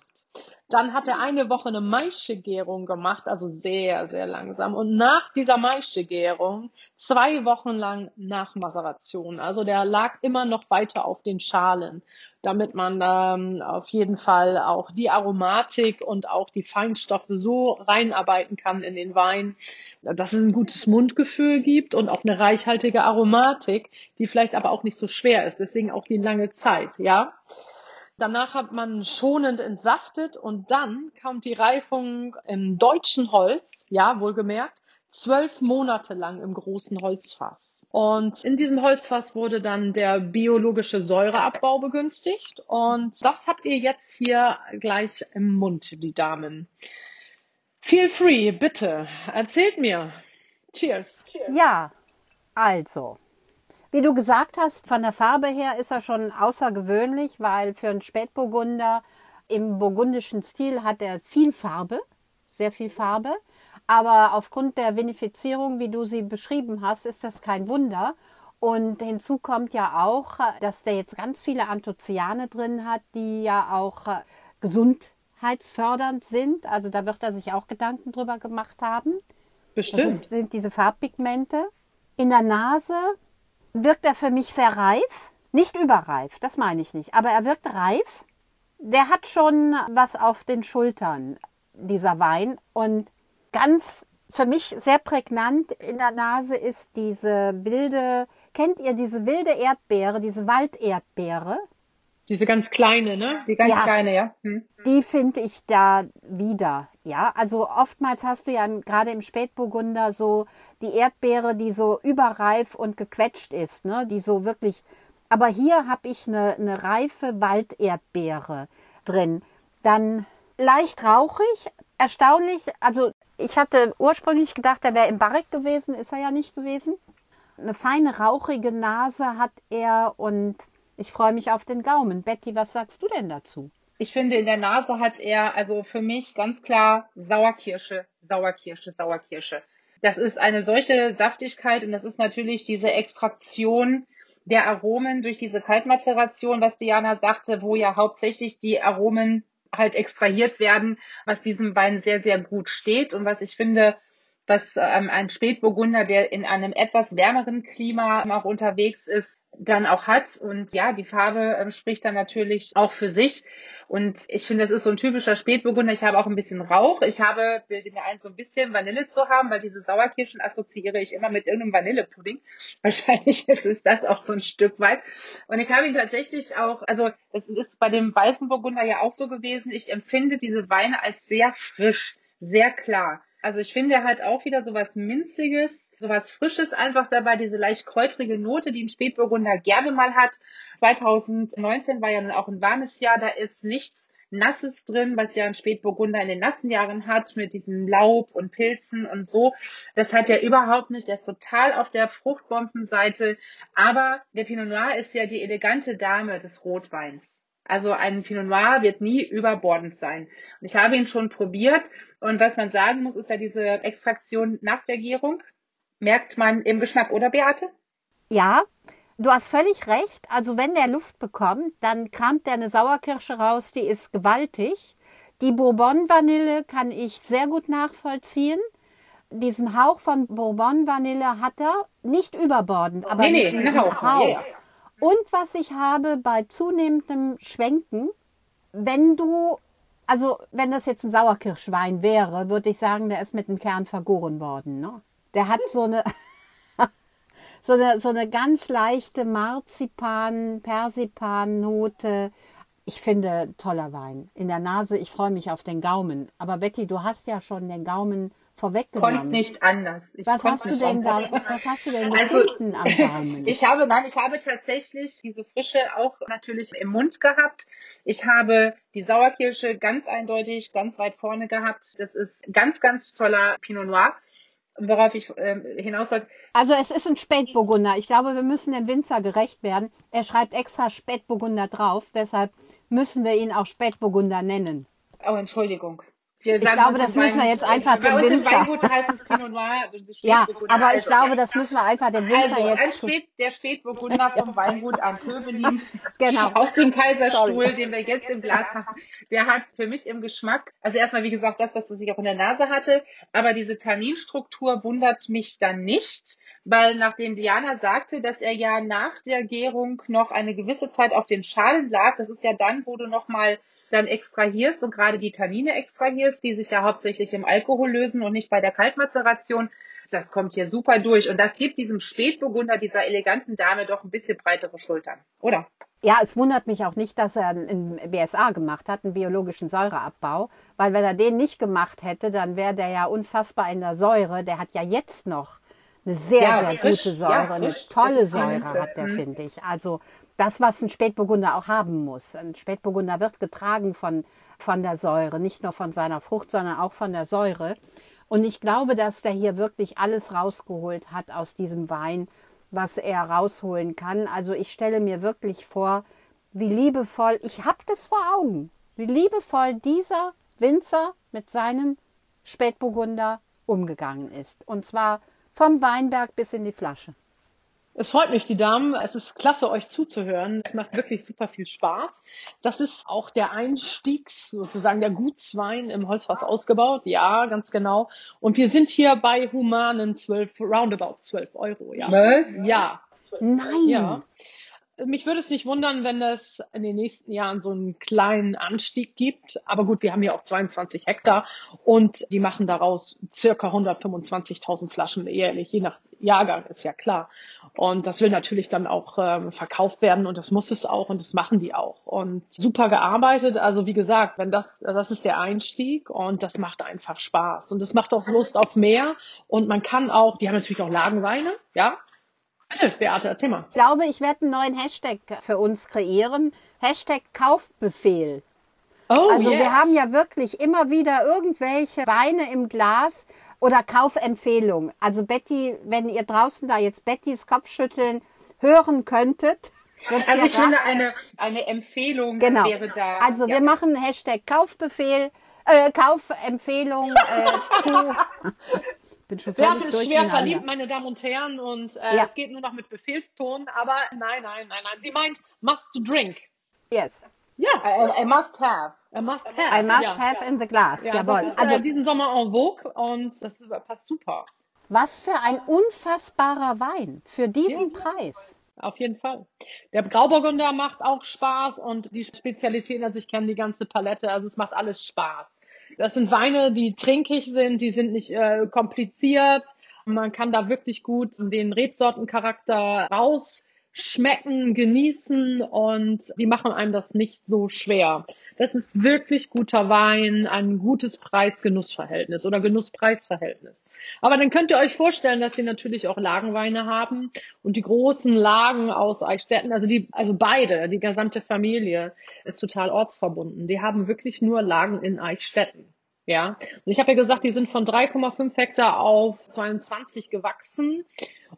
Dann hat er eine Woche eine Maischegärung gemacht, also sehr, sehr langsam. Und nach dieser Maischegärung zwei Wochen lang nach Maceration. Also der lag immer noch weiter auf den Schalen, damit man ähm, auf jeden Fall auch die Aromatik und auch die Feinstoffe so reinarbeiten kann in den Wein, dass es ein gutes Mundgefühl gibt und auch eine reichhaltige Aromatik, die vielleicht aber auch nicht so schwer ist. Deswegen auch die lange Zeit, ja. Danach hat man schonend entsaftet und dann kam die Reifung im deutschen Holz, ja, wohlgemerkt, zwölf Monate lang im großen Holzfass. Und in diesem Holzfass wurde dann der biologische Säureabbau begünstigt und das habt ihr jetzt hier gleich im Mund, die Damen. Feel free, bitte, erzählt mir. Cheers. Ja, also. Wie du gesagt hast, von der Farbe her ist er schon außergewöhnlich, weil für einen Spätburgunder im burgundischen Stil hat er viel Farbe, sehr viel Farbe. Aber aufgrund der Vinifizierung, wie du sie beschrieben hast, ist das kein Wunder. Und hinzu kommt ja auch, dass der jetzt ganz viele Anthocyane drin hat, die ja auch äh, gesundheitsfördernd sind. Also da wird er sich auch Gedanken drüber gemacht haben. Bestimmt. Das sind diese Farbpigmente. In der Nase wirkt er für mich sehr reif. Nicht überreif, das meine ich nicht. Aber er wirkt reif. Der hat schon was auf den Schultern, dieser Wein. Und ganz für mich sehr prägnant in der Nase ist diese wilde, kennt ihr diese wilde Erdbeere, diese Walderdbeere? Diese ganz kleine, ne? Die ganz Ja. kleine, ja. Hm. Die finde ich da wieder. Ja, also oftmals hast du ja gerade im Spätburgunder so die Erdbeere, die so überreif und gequetscht ist, ne? Die so wirklich. Aber hier habe ich eine, eine reife Walderdbeere drin. Dann leicht rauchig, erstaunlich. Also ich hatte ursprünglich gedacht, er wäre im Barrik gewesen, ist er ja nicht gewesen. Eine feine rauchige Nase hat er und ich freue mich auf den Gaumen. Betty, was sagst du denn dazu? Ich finde, in der Nase hat er also für mich ganz klar Sauerkirsche, Sauerkirsche, Sauerkirsche. Das ist eine solche Saftigkeit und das ist natürlich diese Extraktion der Aromen durch diese Kaltmazeration, was Diana sagte, wo ja hauptsächlich die Aromen halt extrahiert werden, was diesem Wein sehr, sehr gut steht und was ich finde, was ähm, ein Spätburgunder, der in einem etwas wärmeren Klima auch unterwegs ist, dann auch hat. Und ja, die Farbe ähm, spricht dann natürlich auch für sich. Und ich finde, das ist so ein typischer Spätburgunder. Ich habe auch ein bisschen Rauch. Ich habe, bilde mir ein, so ein bisschen Vanille zu haben, weil diese Sauerkirschen assoziiere ich immer mit irgendeinem Vanillepudding. Wahrscheinlich ist es das auch so ein Stück weit. Und ich habe ihn tatsächlich auch, also das ist bei dem weißen Burgunder ja auch so gewesen. Ich empfinde diese Weine als sehr frisch, sehr klar. Also ich finde, er hat auch wieder so was Minziges, so was Frisches einfach dabei, diese leicht kräutrige Note, die ein Spätburgunder gerne mal hat. 2019 war ja nun auch ein warmes Jahr, da ist nichts Nasses drin, was ja ein Spätburgunder in den nassen Jahren hat, mit diesem Laub und Pilzen und so. Das hat er überhaupt nicht. Der ist total auf der Fruchtbombenseite. Aber der Pinot Noir ist ja die elegante Dame des Rotweins. Also ein Pinot Noir wird nie überbordend sein. Und ich habe ihn schon probiert. Und was man sagen muss, ist ja diese Extraktion nach der Gärung. Merkt man im Geschmack, oder Beate? Ja, du hast völlig recht. Also wenn der Luft bekommt, dann kramt der eine Sauerkirsche raus, die ist gewaltig. Die Bourbon-Vanille kann ich sehr gut nachvollziehen. Diesen Hauch von Bourbon-Vanille hat er nicht überbordend, aber Nee, nee, einen ein Hauch, ja. Und was ich habe bei zunehmendem Schwenken, wenn du, also wenn das jetzt ein Sauerkirschwein wäre, würde ich sagen, der ist mit dem Kern vergoren worden. Ne? Der hat so eine, so eine, so eine ganz leichte Marzipan, Persipan-Note. Ich finde, toller Wein. In der Nase, ich freue mich auf den Gaumen. Aber Betty, du hast ja schon den Gaumen vorweggenommen. Kommt nicht anders. Ich was hast du nicht denn da, anders. was hast du denn Also, gefunden am Gaumen? Ich habe, nein, ich habe tatsächlich diese Frische auch natürlich im Mund gehabt. Ich habe die Sauerkirsche ganz eindeutig ganz weit vorne gehabt. Das ist ganz, ganz toller Pinot Noir. Worauf ich ähm, hinaus wollte, Also es ist ein Spätburgunder. Ich glaube, wir müssen dem Winzer gerecht werden. Er schreibt extra Spätburgunder drauf, deshalb müssen wir ihn auch Spätburgunder nennen. oh Entschuldigung. Ich glaube, das müssen wir jetzt einfach dem Winzer- Ja, aber ich glaube, das müssen wir einfach dem Winzer Also, ein jetzt zu. Spät, der Spätburgunder vom Weingut an Kövelin Genau. aus dem Kaiserstuhl, Sorry. den wir jetzt im Glas haben, der hat für mich im Geschmack, also erstmal wie gesagt das, was ich auch in der Nase hatte, aber diese Tanninstruktur wundert mich dann nicht, weil nachdem Diana sagte, dass er ja nach der Gärung noch eine gewisse Zeit auf den Schalen lag, das ist ja dann, wo du nochmal dann extrahierst und gerade die Tannine extrahierst, die sich ja hauptsächlich im Alkohol lösen und nicht bei der Kaltmazeration. Das kommt hier super durch und das gibt diesem Spätburgunder, dieser eleganten Dame doch ein bisschen breitere Schultern, oder? Ja, es wundert mich auch nicht, dass er einen BSA gemacht hat, einen biologischen Säureabbau, weil wenn er den nicht gemacht hätte, dann wäre der ja unfassbar in der Säure. Der hat ja jetzt noch eine sehr, Ja, sehr frisch, gute Säure, ja, eine tolle Säure hat der, Mhm. finde ich. Also das, was ein Spätburgunder auch haben muss. Ein Spätburgunder wird getragen von, von der Säure, nicht nur von seiner Frucht, sondern auch von der Säure. Und ich glaube, dass der hier wirklich alles rausgeholt hat aus diesem Wein, was er rausholen kann. Also ich stelle mir wirklich vor, wie liebevoll, ich habe das vor Augen, wie liebevoll dieser Winzer mit seinem Spätburgunder umgegangen ist. Und zwar vom Weinberg bis in die Flasche. Es freut mich, die Damen. Es ist klasse, euch zuzuhören. Es macht wirklich super viel Spaß. Das ist auch der Einstieg, sozusagen der Gutswein im Holzfass ausgebaut. Ja, ganz genau. Und wir sind hier bei humanen 12, roundabout 12 Euro. Ja. Was? Ja. Nein. Ja. Mich würde es nicht wundern, wenn es in den nächsten Jahren so einen kleinen Anstieg gibt. Aber gut, wir haben hier auch 22 Hektar und die machen daraus circa 125.000 Flaschen jährlich, je nach Jahrgang, ist ja klar. Und das will natürlich dann auch ähm, verkauft werden und das muss es auch und das machen die auch. Und super gearbeitet. Also wie gesagt, wenn das, das ist der Einstieg und das macht einfach Spaß. Und es macht auch Lust auf mehr. Und man kann auch, die haben natürlich auch Lagenweine, ja, Bitte, Beate, erzähl mal. Ich glaube, ich werde einen neuen Hashtag für uns kreieren. Hashtag Kaufbefehl. Oh, Also yes. wir haben ja wirklich immer wieder irgendwelche Weine im Glas oder Kaufempfehlungen. Also Betty, wenn ihr draußen da jetzt Bettys Kopfschütteln hören könntet. Also ich finde, eine, eine Empfehlung genau. wäre da. Also ja. wir machen Hashtag Kaufbefehl, äh, Kaufempfehlung äh, zu. Bin schon Beate ist schwer verliebt, meine Damen und Herren, und äh, Ja. es geht nur noch mit Befehlston, aber nein, nein, nein, nein. Sie meint must drink. Yes. Ja, I, I must have. a must have. I must ja. have in the glass. Ja, Jawohl. das ist also äh, diesen Sommer en vogue und das ist, passt super. was für ein unfassbarer Wein für diesen Preis. Auf jeden Fall. Der Grauburgunder macht auch Spaß und die Spezialitäten, also ich kenne die ganze Palette, also es macht alles Spaß. Das sind Weine, die trinkig sind, die sind nicht äh, kompliziert. Man kann da wirklich gut den Rebsortencharakter rausschmecken, genießen und die machen einem das nicht so schwer. Das ist wirklich guter Wein, ein gutes Preis-Genuss-Verhältnis oder Genuss-Preis-Verhältnis. Aber dann könnt ihr euch vorstellen, dass sie natürlich auch Lagenweine haben und die großen Lagen aus Eichstätten, also die, also beide, die gesamte Familie ist total ortsverbunden. Die haben wirklich nur Lagen in Eichstätten. Ja, und ich habe ja gesagt, die sind von 3,5 Hektar auf 22 gewachsen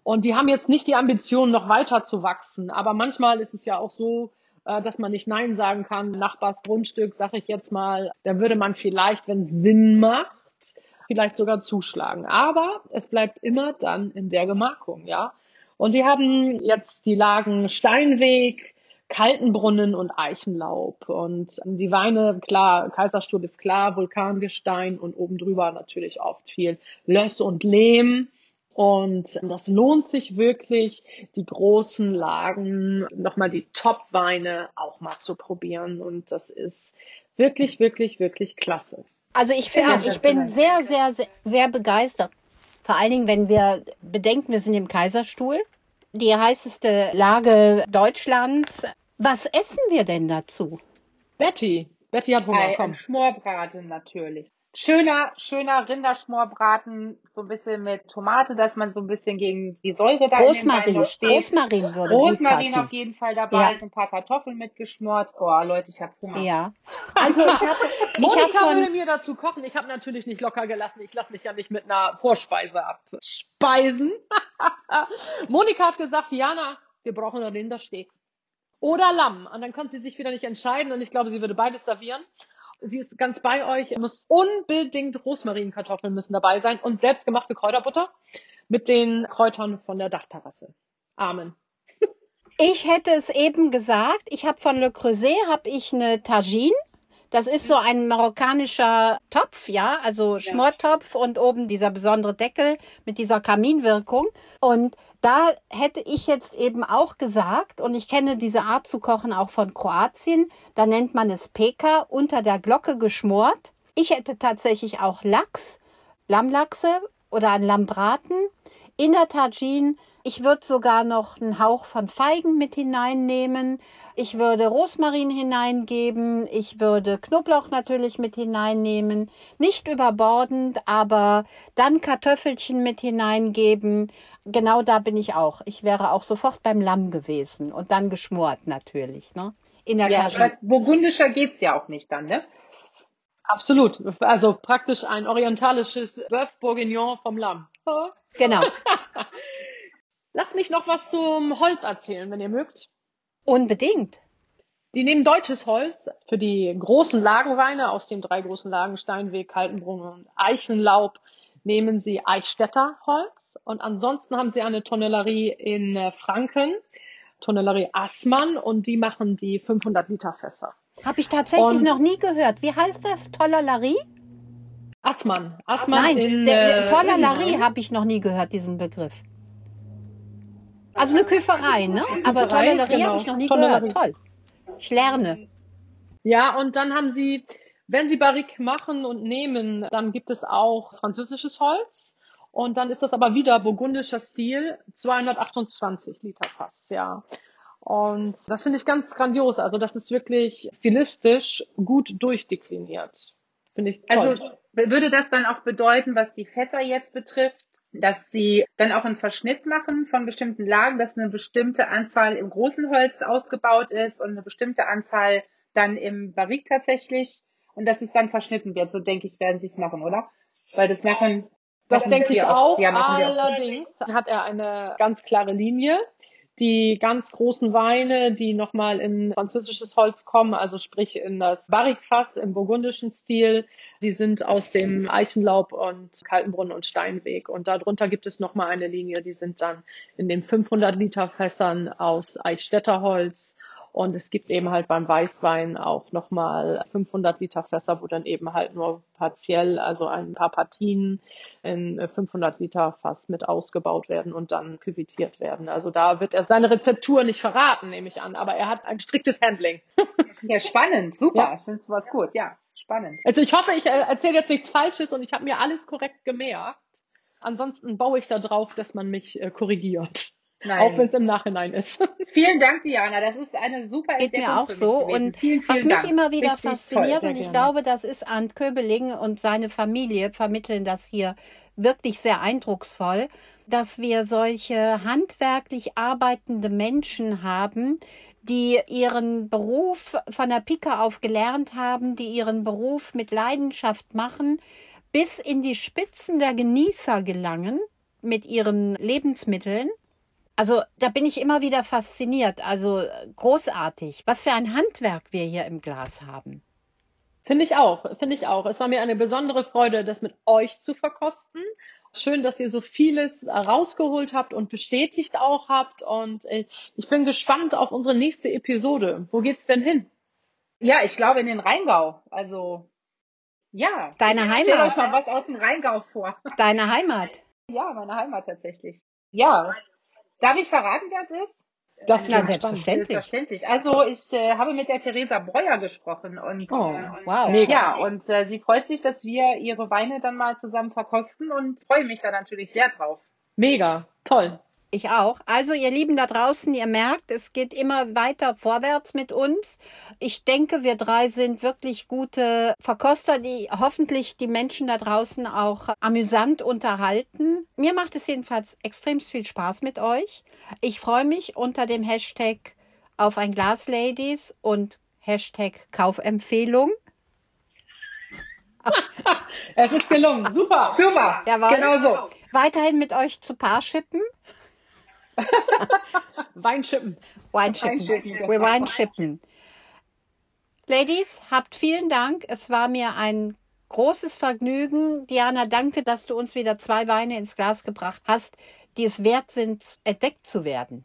und die haben jetzt nicht die Ambition, noch weiter zu wachsen. Aber manchmal ist es ja auch so, äh, dass man nicht Nein sagen kann. Nachbarsgrundstück, sage ich jetzt mal, da würde man vielleicht, wenn es Sinn macht, vielleicht sogar zuschlagen. Aber es bleibt immer dann in der Gemarkung, ja. Und die haben jetzt die Lagen Steinweg, Kaltenbrunnen und Eichenlaub. Und die Weine, klar, Kaiserstuhl ist klar, Vulkangestein und oben drüber natürlich oft viel Löss und Lehm. Und das lohnt sich wirklich, die großen Lagen, nochmal die Top-Weine auch mal zu probieren. Und das ist wirklich, wirklich, wirklich klasse. Also ich finde, Ja, ich bin sehr, sehr, sehr, sehr begeistert. Vor allen Dingen, wenn wir bedenken, wir sind im Kaiserstuhl, die heißeste Lage Deutschlands. Was essen wir denn dazu? Betty, Betty hat Hunger, Ein, komm. Schmorbraten natürlich. Schöner, schöner Rinderschmorbraten, so ein bisschen mit Tomate, dass man so ein bisschen gegen die Säure da Rosmarin. steht. Rosmarin würde gut Rosmarin auf jeden Fall dabei, Ja. ein paar Kartoffeln mitgeschmort. Oh, Leute, ich habe Hunger. Ja. Also ich habe ich hab Monika würde von mir dazu kochen. Ich habe natürlich nicht locker gelassen. Ich lasse mich ja nicht mit einer Vorspeise abspeisen. Monika hat gesagt, Jana, wir brauchen einen Rindersteak. Oder Lamm. Und dann konnte sie sich wieder nicht entscheiden und ich glaube, sie würde beides servieren. Sie ist ganz bei euch. Muss unbedingt Rosmarinkartoffeln müssen dabei sein und selbstgemachte Kräuterbutter mit den Kräutern von der Dachterrasse. Amen. Ich hätte es eben gesagt, ich habe von Le Creuset habe ich eine Tagine. Das ist so ein marokkanischer Topf, ja, also Schmortopf und oben dieser besondere Deckel mit dieser Kaminwirkung. Und da hätte ich jetzt eben auch gesagt, und ich kenne diese Art zu kochen auch von Kroatien, da nennt man es Peka, unter der Glocke geschmort. Ich hätte tatsächlich auch Lachs, Lammlachse oder ein Lammbraten in der Tagine. Ich würde sogar noch einen Hauch von Feigen mit hineinnehmen. Ich würde Rosmarin hineingeben. Ich würde Knoblauch natürlich mit hineinnehmen. Nicht überbordend, aber dann Kartoffelchen mit hineingeben. Genau da bin ich auch. Ich wäre auch sofort beim Lamm gewesen und dann geschmort natürlich. Ne? In der Ja, was, burgundischer geht's ja auch nicht dann, ne? Absolut. Also praktisch ein orientalisches Bœuf Bourguignon vom Lamm. Genau. Lasst mich noch was zum Holz erzählen, wenn ihr mögt. Unbedingt. Die nehmen deutsches Holz für die großen Lagenweine aus den drei großen Lagen Steinweg, Kaltenbrunn und Eichenlaub. Nehmen sie Eichstätter Holz und ansonsten haben sie eine Tonnellerie in äh, Franken, Tonnellerie Assmann und die machen die 500 Liter Fässer. Habe ich tatsächlich Und- noch nie gehört. Wie heißt das? Tollerlerie? Assmann, Assmann Nein, in der, äh, Ilmenau. habe ich noch nie gehört, diesen Begriff. Also eine Küferei, ne? Aber Tollerlerie genau. habe ich noch nie Tollerlerie. gehört. Toll. Ich lerne. Ja, und dann haben sie, wenn sie Barrique machen und nehmen, dann gibt es auch französisches Holz. Und dann ist das aber wieder burgundischer Stil, 228 Liter Fass, ja. Und das finde ich ganz grandios. Also das ist wirklich stilistisch gut durchdekliniert. Finde ich toll. Also würde das dann auch bedeuten, was die Fässer jetzt betrifft, dass sie dann auch einen Verschnitt machen von bestimmten Lagen, dass eine bestimmte Anzahl im großen Holz ausgebaut ist und eine bestimmte Anzahl dann im Barrique tatsächlich und dass es dann verschnitten wird. So denke ich, werden sie es machen, oder? Weil das machen Das denke ich wir auch. Ja, wir auch. Allerdings hat er eine ganz klare Linie. Die ganz großen Weine, die nochmal in französisches Holz kommen, also sprich in das Barrique-Fass im burgundischen Stil, die sind aus dem Eichenlaub und Kaltenbrunnen und Steinweg. Und darunter gibt es nochmal eine Linie, die sind dann in den 500 Liter Fässern aus Eichstätter Holz. Und es gibt eben halt beim Weißwein auch nochmal 500 Liter Fässer, wo dann eben halt nur partiell, also ein paar Partien in 500 Liter Fass mit ausgebaut werden und dann küvitiert werden. Also da wird er seine Rezeptur nicht verraten, nehme ich an, aber er hat ein striktes Handling. Ja, spannend, super. Ja. Ich finde sowas gut, ja, spannend. Also ich hoffe, ich äh, erzähle jetzt nichts Falsches und ich habe mir alles korrekt gemerkt. Ansonsten baue ich da drauf, dass man mich äh, korrigiert. Auch wenn es im Nachhinein ist. Vielen Dank, Diana. Das ist eine super Geht Entdeckung mir auch für mich so. gewesen. Und vielen, was vielen mich Dank. immer wieder Richtig fasziniert, toll. und ich gerne. glaube, das ist Arndt Köbeling und seine Familie vermitteln das hier wirklich sehr eindrucksvoll, dass wir solche handwerklich arbeitende Menschen haben, die ihren Beruf von der Pike auf gelernt haben, die ihren Beruf mit Leidenschaft machen, bis in die Spitzen der Genießer gelangen mit ihren Lebensmitteln. Also da bin ich immer wieder fasziniert. Also großartig. Was für ein Handwerk wir hier im Glas haben. Finde ich auch, finde ich auch. Es war mir eine besondere Freude, das mit euch zu verkosten. Schön, dass ihr so vieles rausgeholt habt und bestätigt auch habt. Und äh, ich bin gespannt auf unsere nächste Episode. Wo geht's denn hin? Ja, ich glaube in den Rheingau. Also, ja. Deine Ich Stell euch Heimat. mal was aus dem Rheingau vor. Deine Heimat. Ja, meine Heimat tatsächlich. Ja. Darf ich verraten, wer es ist? Das Na, klingt selbstverständlich. Selbstverständlich. Also ich äh, habe mit der Theresa Breuer gesprochen und Oh, äh, Wow. Mega. ja, und äh, sie freut sich, dass wir ihre Weine dann mal zusammen verkosten und freue mich da natürlich sehr drauf. Mega, toll. Ich auch. Also ihr Lieben da draußen, ihr merkt, es geht immer weiter vorwärts mit uns. Ich denke, wir drei sind wirklich gute Verkoster, die hoffentlich die Menschen da draußen auch amüsant unterhalten. Mir macht es jedenfalls extrem viel Spaß mit euch. Ich freue mich unter dem Hashtag auf ein Glas Ladies und Hashtag Kaufempfehlung. Es ist gelungen. Super. Super. Jawohl. Genau so. Weiterhin mit euch zu Paarschippen. Weinschippen. Weinschippen. Weinschippen, genau. Wir Weinschippen. Ladies, habt vielen Dank. Es war mir ein großes Vergnügen. Diana, danke, dass du uns wieder zwei Weine ins Glas gebracht hast, die es wert sind, entdeckt zu werden.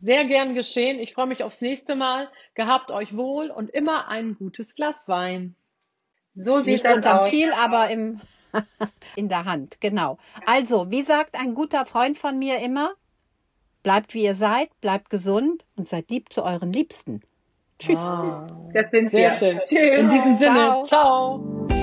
Sehr gern geschehen. Ich freue mich aufs nächste Mal. Gehabt euch wohl und immer ein gutes Glas Wein. So sieht Nicht das unterm aus. Kiel, aber im, in der Hand. Genau. Also, wie sagt ein guter Freund von mir immer, bleibt wie ihr seid, bleibt gesund und seid lieb zu euren Liebsten. Tschüss. Das sind Sehr wir. schön. Tschüss. In diesem Sinne, Ciao. ciao.